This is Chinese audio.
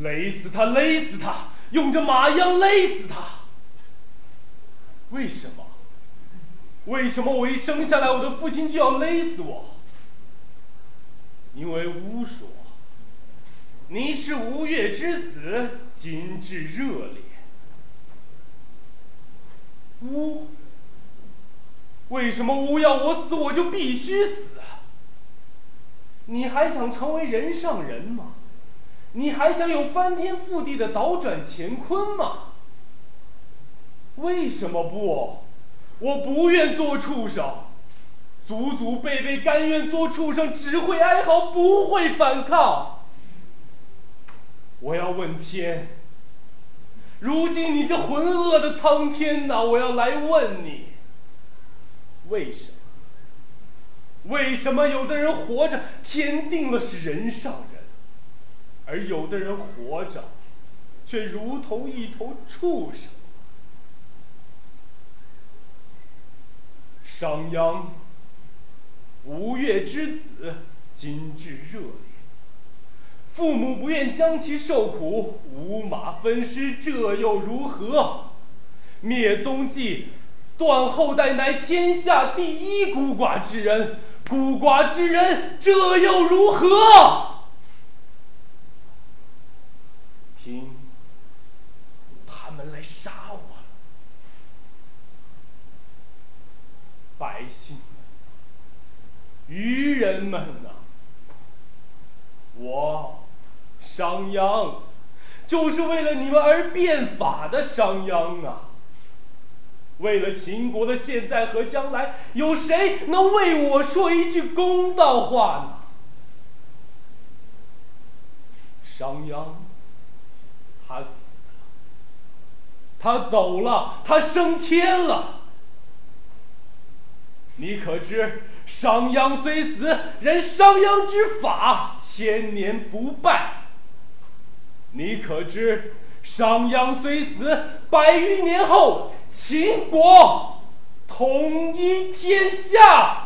勒死他，勒死他，用这马缰勒死他。为什么？为什么我一生下来，我的父亲就要勒死我？因为巫说，你是吴越之子，今至热烈。巫？为什么巫要我死，我就必须死？你还想成为人上人吗？你还想有翻天覆地的倒转乾坤吗？为什么不？我不愿做畜生，祖祖辈辈甘愿做畜生，只会哀嚎，不会反抗。我要问天，如今你这浑噩的苍天呐，我要来问你，为什么？为什么有的人活着，天定了是人上人，而有的人活着，却如同一头畜生？商鞅，吴越之子，今至热烈。父母不愿将其受苦，五马分尸，这又如何？灭宗迹，断后代，乃天下第一孤寡之人。孤寡之人，这又如何？他们来杀我了！百姓们，愚人们呐！我商鞅，就是为了你们而变法的商鞅啊！为了秦国的现在和将来，有谁能为我说一句公道话呢？商鞅，他，他走了，他升天了。你可知商鞅虽死，人商鞅之法千年不败。你可知商鞅虽死，百余年后。秦国统一天下。